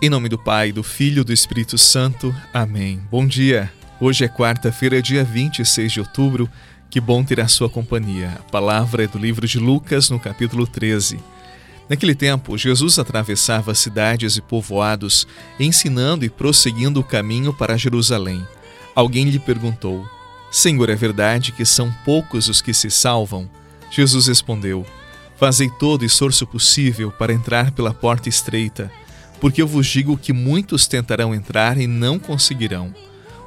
Em nome do Pai, do Filho e do Espírito Santo. Amém. Bom dia. Hoje é quarta-feira, dia 26 de outubro. Que bom ter a sua companhia. A palavra é do livro de Lucas, no capítulo 13. Naquele tempo, Jesus atravessava cidades e povoados, ensinando e prosseguindo o caminho para Jerusalém. Alguém lhe perguntou: Senhor, é verdade que são poucos os que se salvam? Jesus respondeu: Fazei todo esforço possível para entrar pela porta estreita porque eu vos digo que muitos tentarão entrar e não conseguirão.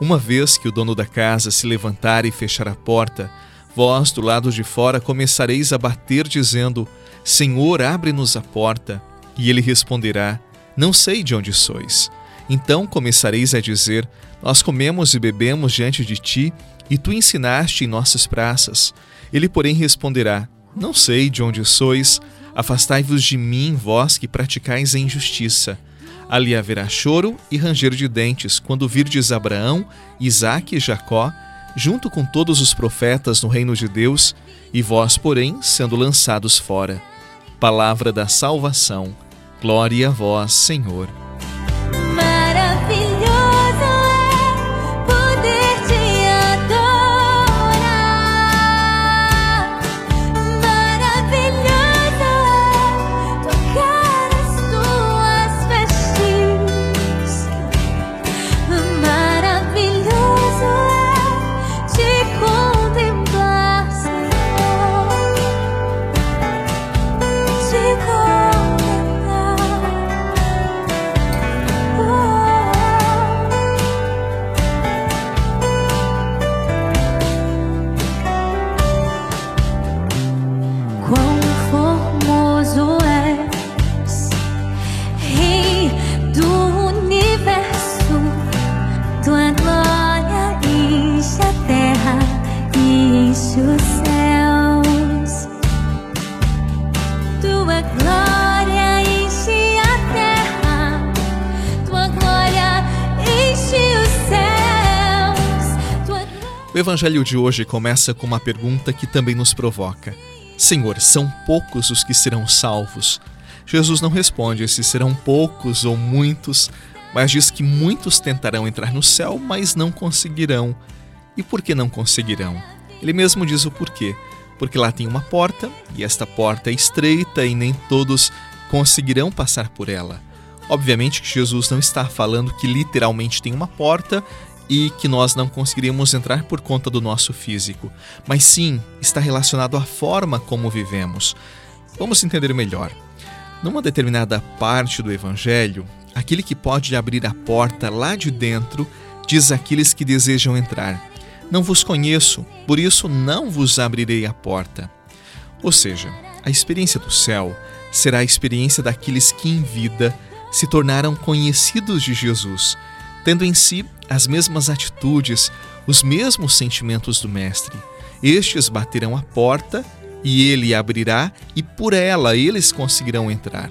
Uma vez que o dono da casa se levantar e fechar a porta, vós do lado de fora começareis a bater, dizendo: Senhor, abre-nos a porta. E ele responderá: Não sei de onde sois. Então começareis a dizer: Nós comemos e bebemos diante de ti, e tu ensinaste em nossas praças. Ele, porém, responderá: Não sei de onde sois. Afastai-vos de mim, vós que praticais a injustiça. Ali haverá choro e ranger de dentes, quando virdes Abraão, Isaque e Jacó, junto com todos os profetas no reino de Deus, e vós, porém, sendo lançados fora. Palavra da salvação. Glória a vós, Senhor. O evangelho de hoje começa com uma pergunta que também nos provoca: Senhor, são poucos os que serão salvos? Jesus não responde se serão poucos ou muitos, mas diz que muitos tentarão entrar no céu, mas não conseguirão. E por que não conseguirão? Ele mesmo diz o porquê. Porque lá tem uma porta, e esta porta é estreita e nem todos conseguirão passar por ela. Obviamente que Jesus não está falando que literalmente tem uma porta e que nós não conseguiríamos entrar por conta do nosso físico, mas sim está relacionado à forma como vivemos. Vamos entender melhor. Numa determinada parte do Evangelho, aquele que pode abrir a porta lá de dentro diz àqueles que desejam entrar: Não vos conheço, por isso não vos abrirei a porta. Ou seja, a experiência do céu será a experiência daqueles que em vida se tornaram conhecidos de Jesus tendo em si as mesmas atitudes, os mesmos sentimentos do Mestre. Estes baterão a porta e ele abrirá, e por ela eles conseguirão entrar.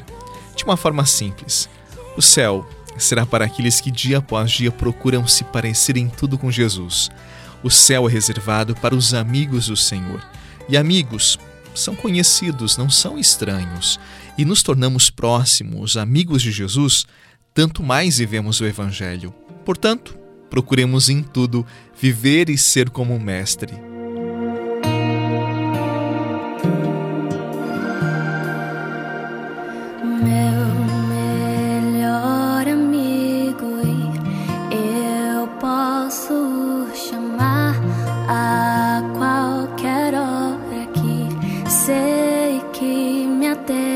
De uma forma simples, o céu será para aqueles que dia após dia procuram se parecer em tudo com Jesus. O céu é reservado para os amigos do Senhor. E amigos são conhecidos, não são estranhos. E nos tornamos próximos, amigos de Jesus, tanto mais vivemos o Evangelho. Portanto, procuremos em tudo viver e ser como o Mestre. Meu melhor amigo, eu posso chamar a qualquer hora que sei que me atenderá.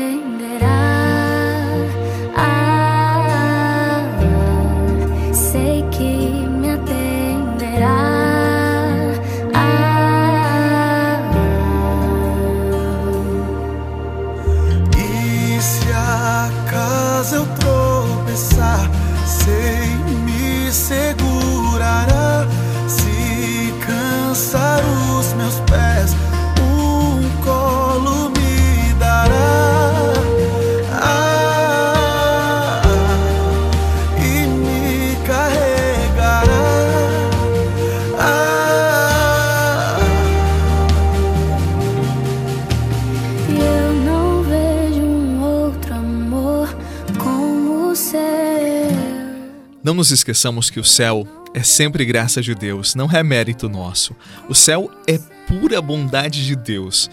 Não nos esqueçamos que o céu é sempre graça de Deus, não é mérito nosso. O céu é pura bondade de Deus.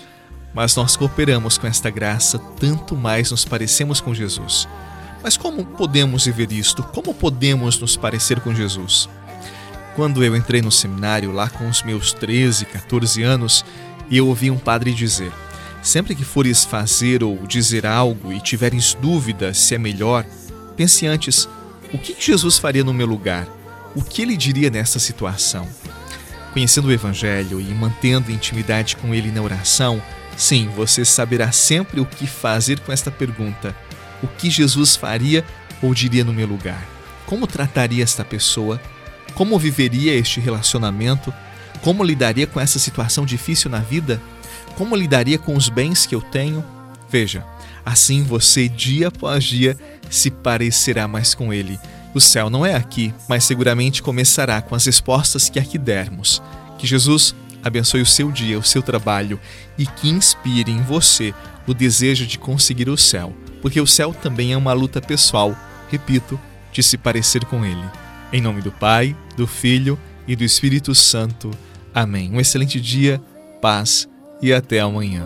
Mas nós cooperamos com esta graça, tanto mais nos parecemos com Jesus. Mas como podemos viver isto? Como podemos nos parecer com Jesus? Quando eu entrei no seminário, lá com os meus 13, 14 anos, eu ouvi um padre dizer: Sempre que fores fazer ou dizer algo e tiveres dúvida se é melhor, pense antes: o que Jesus faria no meu lugar? O que ele diria nessa situação? Conhecendo o Evangelho e mantendo intimidade com ele na oração, sim, você saberá sempre o que fazer com esta pergunta o que Jesus faria ou diria no meu lugar? Como trataria esta pessoa? Como viveria este relacionamento? Como lidaria com essa situação difícil na vida? Como lidaria com os bens que eu tenho? Veja, assim você, dia após dia, se parecerá mais com Ele. O céu não é aqui, mas seguramente começará com as respostas que aqui dermos. Que Jesus abençoe o seu dia, o seu trabalho e que inspire em você o desejo de conseguir o céu porque o céu também é uma luta pessoal, repito, de se parecer com Ele. Em nome do Pai, do Filho e do Espírito Santo. Amém. Um excelente dia, paz e até amanhã.